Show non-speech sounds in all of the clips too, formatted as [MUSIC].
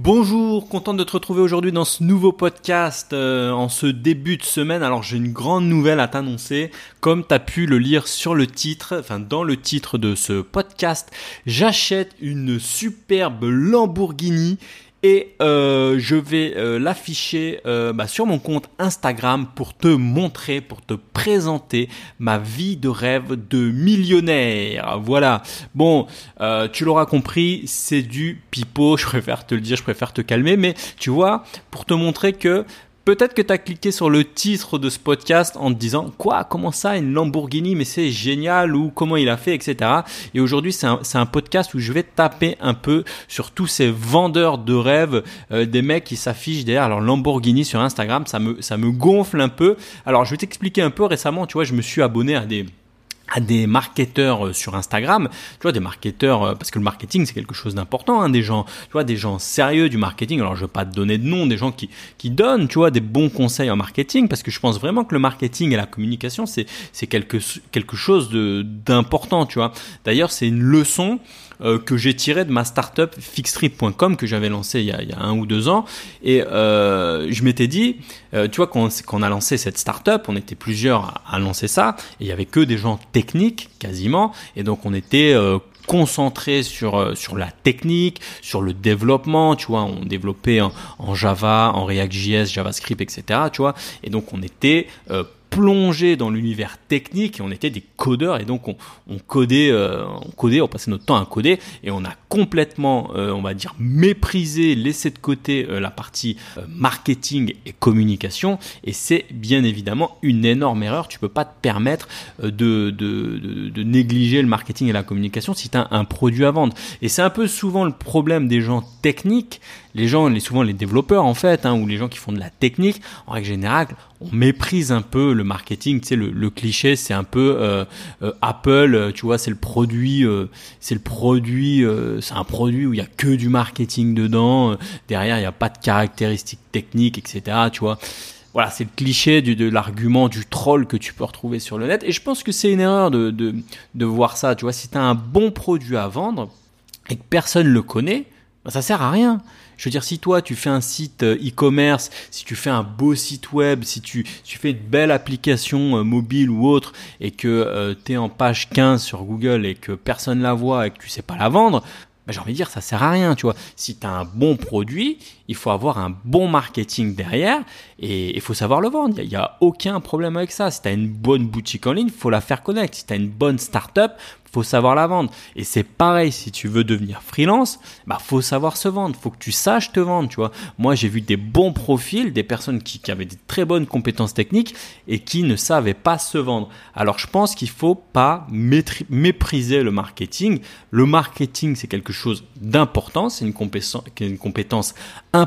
Bonjour, content de te retrouver aujourd'hui dans ce nouveau podcast euh, en ce début de semaine. Alors j'ai une grande nouvelle à t'annoncer. Comme tu as pu le lire sur le titre, enfin dans le titre de ce podcast, j'achète une superbe Lamborghini et euh, je vais euh, l'afficher euh, bah, sur mon compte Instagram pour te montrer, pour te présenter ma vie de rêve de millionnaire. Voilà. Bon, tu l'auras compris, c'est du pipeau. Je préfère te le dire, je préfère te calmer, mais tu vois, pour te montrer que Peut-être que tu as cliqué sur le titre de ce podcast en te disant quoi, comment ça, une Lamborghini, mais c'est génial ou comment il a fait, etc. Et aujourd'hui, c'est un, podcast où je vais taper un peu sur tous ces vendeurs de rêves, euh, des mecs qui s'affichent derrière leur Lamborghini sur Instagram. Ça me, ça me gonfle un peu. Alors, je vais t'expliquer un peu récemment, tu vois, je me suis abonné à des à des marketeurs euh, sur Instagram, tu vois, des marketeurs, euh, parce que le marketing c'est quelque chose d'important, hein, des gens, tu vois, des gens sérieux du marketing. Alors je vais pas te donner de nom, des gens qui qui donnent, tu vois, des bons conseils en marketing, parce que je pense vraiment que le marketing et la communication c'est quelque quelque chose d'important, tu vois. D'ailleurs c'est une leçon euh, que j'ai tiré de ma startup fixtrip.com que j'avais lancé il y, a, il y, a, un ou deux ans. Et euh, je m'étais dit, euh, tu vois, quand, on a lancé cette startup, on était plusieurs à, lancer ça, et il y avait que des gens techniques quasiment, et donc on était euh, concentré sur sur la technique, sur le développement, tu vois, on développait en, en Java, en React.js, JavaScript, etc. Tu vois, et donc on était euh, plongé dans l'univers technique et on était des codeurs et donc on, codait, euh, on codait, on passait notre temps à coder et on a complètement, euh, on va dire, méprisé, laissé de côté euh, la partie marketing et communication et c'est bien évidemment une énorme erreur. Tu peux pas te permettre de négliger le marketing et la communication si tu as un produit à vendre. Et c'est un peu souvent le problème des gens techniques, les gens, les, souvent les développeurs en fait, hein, ou les gens qui font de la technique, en règle générale, on méprise un peu le marketing. Tu sais, le, le cliché, c'est un peu euh, euh, Apple. Euh, tu vois, c'est le produit, c'est le produit, c'est un produit où il y a que du marketing dedans. derrière, il n'y a pas de caractéristiques techniques, etc. Tu vois. Voilà, c'est le cliché du, de l'argument du troll que tu peux retrouver sur le net. Et je pense que c'est une erreur de, de, de voir ça. Tu vois, si tu as un bon produit à vendre et que personne le connaît, ben, ça sert à rien. Je veux dire, si toi tu fais un site euh, e-commerce, si tu fais un beau site web, si tu, tu fais une belle application euh, mobile ou autre et que euh, tu es en page 15 sur Google et que personne la voit et que tu sais pas la vendre, bah, j'ai envie de dire, ça sert à rien, tu vois. Si tu as un bon produit, il faut avoir un bon marketing derrière et il faut savoir le vendre. Il n'y a, aucun problème avec ça. Si tu as une bonne boutique en ligne, il faut la faire connaître. Si tu as une bonne startup, faut savoir la vendre. Et c'est pareil, si tu veux devenir freelance, bah faut savoir se vendre, faut que tu saches te vendre, tu vois. Moi, j'ai vu des bons profils, des personnes qui, qui, avaient des très bonnes compétences techniques et qui ne savaient pas se vendre. Alors, je pense qu'il faut pas mépriser le marketing. Le marketing, c'est quelque chose d'important, c'est une compétence, une compétence importante.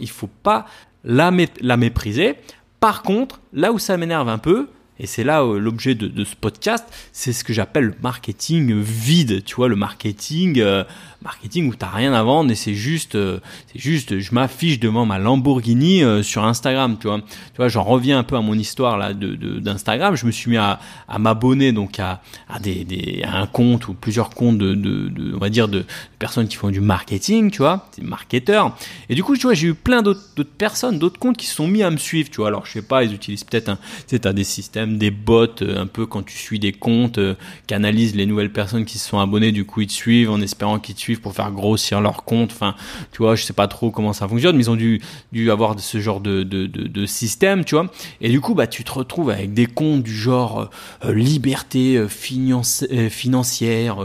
Il faut pas la, la mépriser. Par contre, là où ça m'énerve un peu, et c'est là euh, l'objet de, ce podcast, c'est ce que j'appelle le marketing vide, tu vois, le marketing euh, marketing où t'as rien à vendre et c'est juste, euh, c'est juste, je m'affiche devant ma Lamborghini euh, sur Instagram, tu vois. Tu vois, j'en reviens un peu à mon histoire là de d'Instagram. je me suis mis à, à m'abonner donc à, à des, des un compte ou plusieurs comptes de, de, de, on va dire de personnes qui font du marketing, tu vois, des marketeurs. Et du coup, tu vois, j'ai eu plein d'autres personnes, d'autres comptes qui se sont mis à me suivre, tu vois. Alors, je sais pas, ils utilisent peut-être un, tu sais, des systèmes, des bots, euh, un peu quand tu suis des comptes, qui analysent les nouvelles personnes qui se sont abonnées, du coup, ils te suivent en espérant qu'ils te suivent pour faire grossir leur compte. Enfin, tu vois, je sais pas trop comment ça fonctionne, mais ils ont dû, dû avoir ce genre de, de, de, système, tu vois. Et du coup, bah, tu te retrouves avec des comptes du genre euh, euh, liberté euh, financière,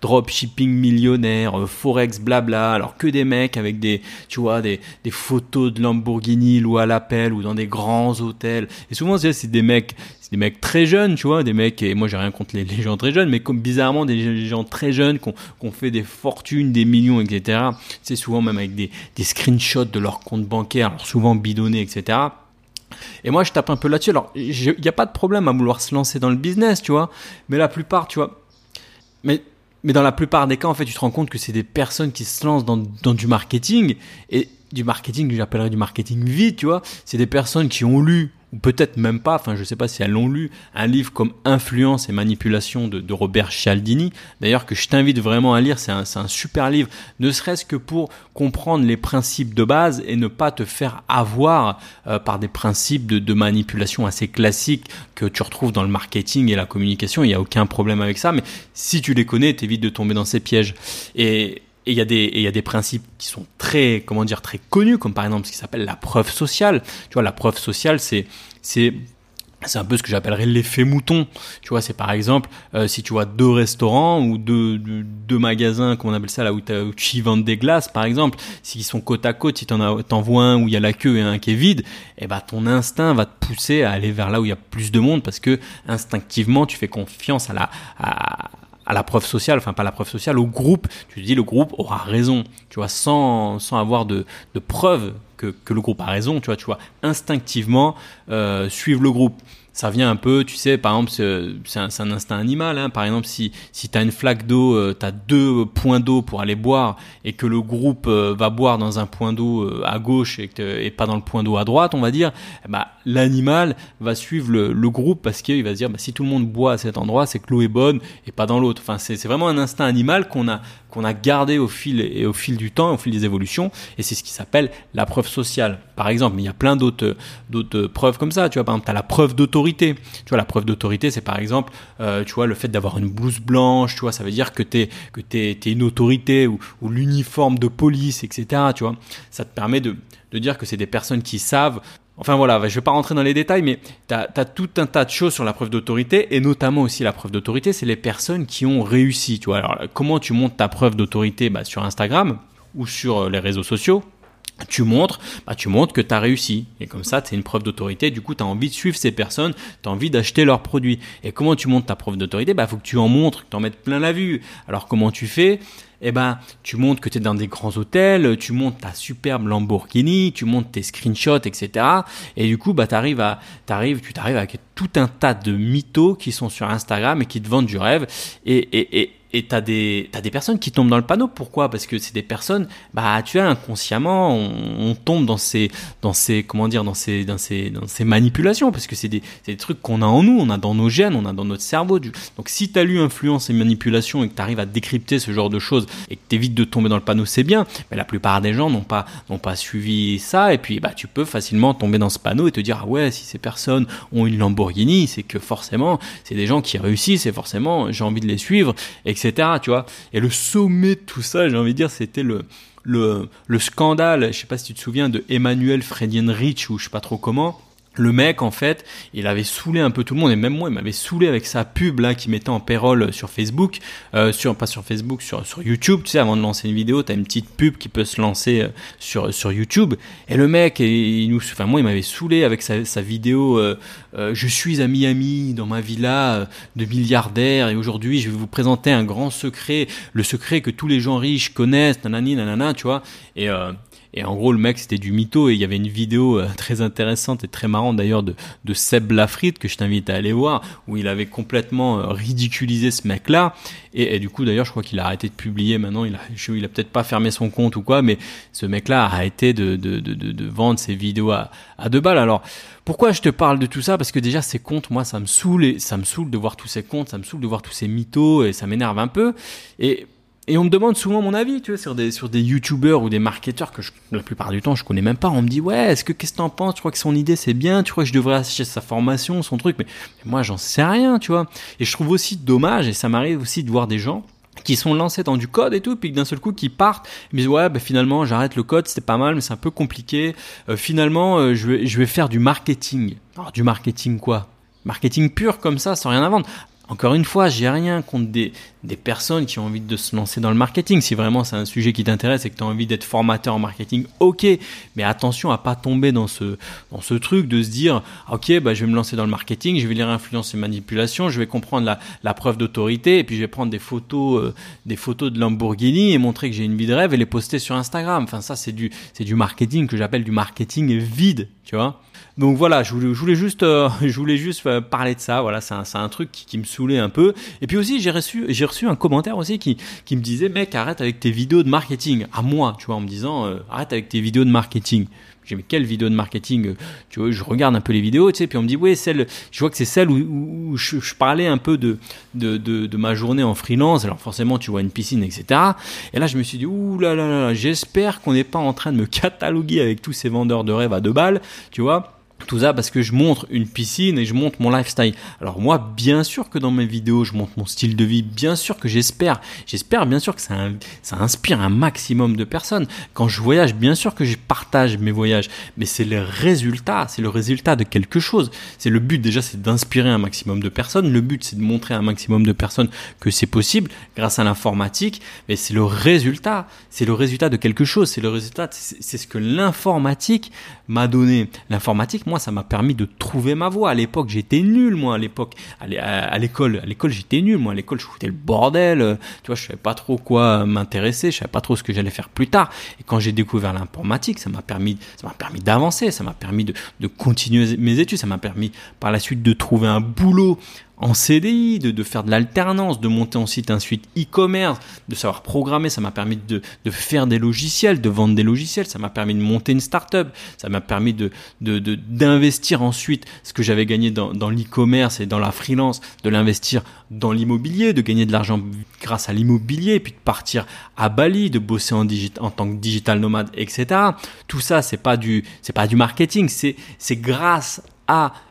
dropshipping millionnaire, forex blabla. Alors que des mecs avec des, tu vois, des, des photos de Lamborghini loués à l'appel ou dans des grands hôtels. Et souvent, c'est des mecs, des mecs très jeunes, tu vois, des mecs, et moi j'ai rien contre les, gens très jeunes, mais comme bizarrement des gens très jeunes qui ont, fait des fortunes, des millions, etc. C'est souvent même avec des, des screenshots de leur compte bancaire, alors souvent bidonnés, etc. Et moi, je tape un peu là-dessus. Alors, il n'y a pas de problème à vouloir se lancer dans le business, tu vois. Mais la plupart, tu vois. Mais, mais dans la plupart des cas, en fait, tu te rends compte que c'est des personnes qui se lancent dans, dans du marketing. Et du marketing j'appellerais du marketing vide, tu vois. C'est des personnes qui ont lu ou peut-être même pas, enfin je sais pas si elles l'ont lu, un livre comme Influence et manipulation de, Robert Cialdini, d'ailleurs que je t'invite vraiment à lire, c'est un, super livre, ne serait-ce que pour comprendre les principes de base et ne pas te faire avoir euh, par des principes de, de, manipulation assez classiques que tu retrouves dans le marketing et la communication, il n'y a aucun problème avec ça, mais si tu les connais, t'évites de tomber dans ces pièges. Et et il y a des il y a des principes qui sont très comment dire très connus comme par exemple ce qui s'appelle la preuve sociale tu vois la preuve sociale c'est c'est c'est un peu ce que j'appellerais l'effet mouton. Tu vois, c'est par exemple euh, si tu vois deux restaurants ou deux, deux, magasins, comment on appelle ça là où, tu y vends des glaces, par exemple, s'ils sont côte à côte, si t'en t'en vois un où il y a la queue et un qui est vide, eh ben ton instinct va te pousser à aller vers là où il y a plus de monde parce que instinctivement tu fais confiance à la à la preuve sociale, enfin pas la preuve sociale, au groupe. Tu te dis le groupe aura raison, tu vois, sans, sans avoir de, de preuves que, que le groupe a raison, tu vois, tu vois, instinctivement euh, suivre le groupe ça vient un peu, tu sais, par exemple, c'est un, instinct animal. Hein. Par exemple, si, si tu as une flaque d'eau, euh, tu as deux points d'eau pour aller boire et que le groupe euh, va boire dans un point d'eau euh, à gauche et, pas dans le point d'eau à droite, on va dire, bah, l'animal va suivre le, groupe parce qu'il va se dire, bah, si tout le monde boit à cet endroit, c'est que l'eau est bonne et pas dans l'autre. Enfin, c'est vraiment un instinct animal qu'on a qu'on a gardé au fil et au fil du temps, au fil des évolutions, et c'est ce qui s'appelle la preuve sociale. Par exemple, mais il y a plein d'autres d'autres preuves comme ça. Tu vois, par exemple, tu as la preuve Tu vois, la preuve d'autorité, c'est par exemple, euh, tu vois, le fait d'avoir une blouse blanche. Tu vois, ça veut dire que t'es que t'es es une autorité ou, l'uniforme de police, etc. Tu vois, ça te permet de de dire que c'est des personnes qui savent Enfin voilà, je vais pas rentrer dans les détails, mais tu as, tout un tas de choses sur la preuve d'autorité, et notamment aussi la preuve d'autorité, c'est les personnes qui ont réussi. Tu vois, alors comment tu montes ta preuve d'autorité bah, sur Instagram ou sur euh, les réseaux sociaux? Tu montres, bah tu montres que tu as réussi. Et comme ça, c'est une preuve d'autorité. Du coup, tu as envie de suivre ces personnes, tu as envie d'acheter leurs produits. Et comment tu montes ta preuve d'autorité? Bah, faut que tu en montres, que tu en mettes plein la vue. Alors, comment tu fais? Eh ben, tu montres que tu es dans des grands hôtels, tu montes ta superbe Lamborghini, tu montes tes screenshots, etc. Et du coup, bah, t'arrives à, t'arrives, tu t'arrives avec tout un tas de mythos qui sont sur Instagram et qui te vendent du rêve. Et, et, et, et t'as des t'as des personnes qui tombent dans le panneau. Pourquoi? Parce que c'est des personnes, bah tu as inconsciemment, on, tombe dans ces dans ces comment dire dans ces dans ces dans ces manipulations parce que c'est des des trucs qu'on a en nous, on a dans nos gènes, on a dans notre cerveau. Donc si t'as lu influence et manipulation et que t'arrives à décrypter ce genre de choses et que t'évites de tomber dans le panneau, c'est bien. Mais la plupart des gens n'ont pas n'ont pas suivi ça et puis bah tu peux facilement tomber dans ce panneau et te dire ah ouais si ces personnes ont une Lamborghini, c'est que forcément c'est des gens qui réussissent et forcément j'ai envie de les suivre et tu vois. Et le sommet de tout ça, j'ai envie de dire, c'était le, le, le scandale, je sais pas si tu te souviens, de Emmanuel Fredienrich ou je sais pas trop comment, le mec, en fait, il avait saoulé un peu tout le monde, et même moi, il m'avait saoulé avec sa pub là qui mettait en payroll sur Facebook, euh, sur pas sur Facebook, sur sur YouTube. Tu sais, avant de lancer une vidéo, t'as une petite pub qui peut se lancer euh, sur sur YouTube. Et le mec, il nous, enfin moi, il m'avait saoulé avec sa, sa vidéo. Euh, euh, je suis à Miami dans ma villa de milliardaire, et aujourd'hui, je vais vous présenter un grand secret, le secret que tous les gens riches connaissent, nanani, nanana, tu vois. Et et en gros, le mec, c'était du mytho. Et il y avait une vidéo euh, [LAUGHS] très intéressante et très marrante d'ailleurs de, de Seb Lafrite que je t'invite à aller voir, où il avait complètement euh, ridiculisé ce mec-là. Et, du coup, d'ailleurs, je crois qu'il a arrêté de publier maintenant. Il a, il a peut-être pas fermé son compte ou quoi, mais ce mec-là a arrêté de, de, de, de, vendre ses vidéos à, à deux balles. Alors, pourquoi je te parle de tout ça? Parce que déjà, ces comptes, moi, ça me saoule. Et ça me saoule de voir tous ces comptes, ça me saoule de voir tous ces mythos, et ça m'énerve un peu. Et et on me demande souvent mon avis, tu vois, sur des sur des youtubeurs ou des marketeurs que je, la plupart du temps je connais même pas. On me dit ouais, est-ce que qu'est-ce que t'en penses? Tu crois que son idée c'est bien? Tu crois que je devrais acheter sa formation, son truc? Mais, moi j'en sais rien, tu vois. Et je trouve aussi dommage et ça m'arrive aussi de voir des gens qui sont lancés dans du code et tout, puis d'un seul coup qui partent, ils me disent ouais, bah, finalement j'arrête le code, c'était pas mal, mais c'est un peu compliqué. Euh, finalement, euh, je vais je vais faire du marketing. Alors du marketing quoi? Marketing pur comme ça, sans rien à vendre. Encore une fois, j'ai rien contre des, des personnes qui ont envie de se lancer dans le marketing. Si vraiment c'est un sujet qui t'intéresse et que tu as envie d'être formateur en marketing, ok. Mais attention à pas tomber dans ce, dans ce truc de se dire, ok, bah, je vais me lancer dans le marketing, je vais lire influence et manipulation, je vais comprendre la, la preuve d'autorité et puis je vais prendre des photos, euh, des photos de Lamborghini et montrer que j'ai une vie de rêve et les poster sur Instagram. Enfin, ça, c'est du, c'est du marketing que j'appelle du marketing vide, tu vois. Donc voilà, je voulais, je voulais juste, euh, [LAUGHS] je voulais juste euh, parler de ça. Voilà, c'est un, un, truc qui, qui, me saoulait un peu. Et puis aussi, j'ai reçu, j'ai reçu un commentaire aussi qui, qui me disait, mec, arrête avec tes vidéos de marketing. À moi, tu vois, en me disant, euh, arrête avec tes vidéos de marketing. J'ai mais quelle vidéo de marketing Tu vois, je regarde un peu les vidéos, tu sais, puis on me dit, oui, celle, je vois que c'est celle où, je, parlais un peu de, de, de, de, ma journée en freelance. Alors forcément, tu vois une piscine, etc. Et là, je me suis dit, ouh là là là, j'espère qu'on n'est pas en train de me [LAUGHS] cataloguer avec tous ces vendeurs de rêves à deux balles, tu vois tout ça parce que je montre une piscine et je montre mon lifestyle. Alors moi, bien sûr que dans mes vidéos, je montre mon style de vie. Bien sûr que j'espère, j'espère bien sûr que ça, ça inspire un maximum de personnes. Quand je voyage, bien sûr que je partage mes voyages, mais c'est le résultat, c'est le résultat de quelque chose. C'est le but déjà, c'est d'inspirer un maximum de personnes. Le but, c'est de montrer à un maximum de personnes que c'est possible grâce à l'informatique. Mais c'est le résultat, c'est le résultat de quelque chose. C'est le résultat, c'est ce que l'informatique m'a donné. L'informatique, moi, ça m'a permis de trouver ma voie. À l'époque, j'étais nul, moi, à l'époque. À l'école, à l'école, j'étais nul, moi. À l'école, je foutais le bordel. Tu vois, je savais pas trop quoi m'intéresser. Je savais pas trop ce que j'allais faire plus tard. Et quand j'ai découvert l'informatique, ça m'a permis, ça m'a permis d'avancer. Ça m'a permis de continuer mes études. Ça m'a permis, par la suite, de trouver un boulot en CDI, de, de faire de l'alternance, de monter ensuite un suite e-commerce, de savoir programmer. Ça m'a permis de, de, faire des logiciels, de vendre des logiciels. Ça m'a permis de monter une start-up. Ça m'a permis de, d'investir ensuite ce que j'avais gagné dans, dans l'e-commerce et dans la freelance, de l'investir dans l'immobilier, de gagner de l'argent grâce à l'immobilier, puis de partir à Bali, de bosser en, en tant que digital nomade, etc. Tout ça, c'est pas du, c'est pas du marketing. C'est, c'est grâce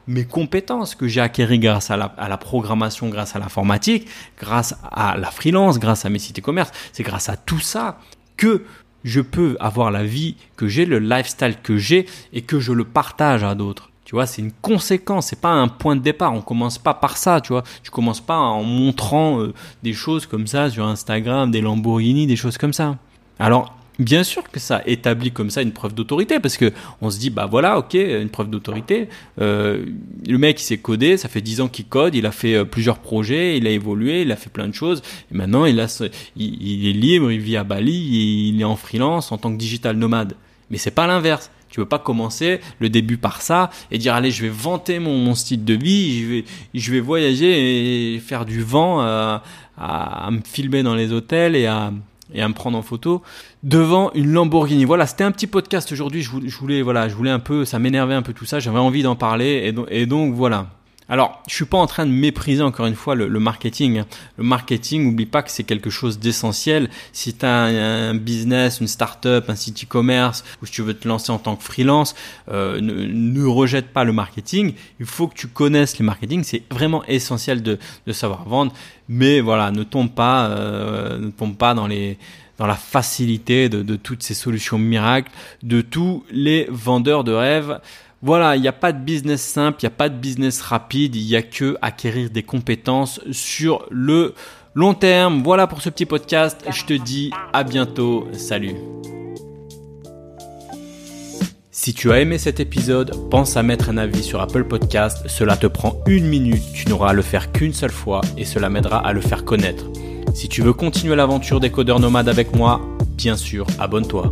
mes compétences que j'ai acquéries grâce à la, à la, programmation, grâce à l'informatique, grâce à la freelance, grâce à mes sites e-commerce. C'est grâce à tout ça que je peux avoir la vie que j'ai, le lifestyle que j'ai et que je le partage à d'autres. Tu vois, c'est une conséquence, c'est pas un point de départ. On commence pas par ça, tu vois. Tu commences pas en montrant euh, des choses comme ça sur Instagram, des Lamborghini, des choses comme ça. Alors, Bien sûr que ça établit comme ça une preuve d'autorité parce que on se dit bah voilà ok une preuve d'autorité. Euh, le mec il s'est codé ça fait 10 ans qu'il code il a fait euh, plusieurs projets il a évolué il a fait plein de choses. Et maintenant il a il, est libre il vit à Bali il est en freelance en tant que digital nomade. Mais c'est pas l'inverse. Tu veux pas commencer le début par ça et dire allez je vais vanter mon, mon style de vie je vais je vais voyager et faire du vent euh, à, à me filmer dans les hôtels et à et à me prendre en photo devant une Lamborghini. Voilà, c'était un petit podcast aujourd'hui. Je voulais, voilà, je voulais un peu, ça m'énervait un peu tout ça. J'avais envie d'en parler et donc, et donc voilà. Alors, je suis pas en train de mépriser encore une fois le, marketing. Le marketing, oublie pas que c'est quelque chose d'essentiel. Si tu as un, un, business, une start-up, un site e-commerce, ou si tu veux te lancer en tant que freelance, euh, ne, rejette pas le marketing. Il faut que tu connaisses le marketing. C'est vraiment essentiel de, savoir vendre. Mais voilà, ne tombe pas, euh, ne tombe pas dans les dans la facilité de toutes ces solutions miracles, de tous les vendeurs de rêves. Voilà, il n'y a pas de business simple, il n'y a pas de business rapide, il n'y a que acquérir des compétences sur le long terme. Voilà pour ce petit podcast. Je te dis à bientôt. Salut. Si tu as aimé cet épisode, pense à mettre un avis sur Apple Podcast. Cela te prend une minute, tu n'auras à le faire qu'une seule fois et cela m'aidera à le faire connaître. Si tu veux continuer l'aventure des codeurs nomades avec moi, bien sûr, abonne-toi.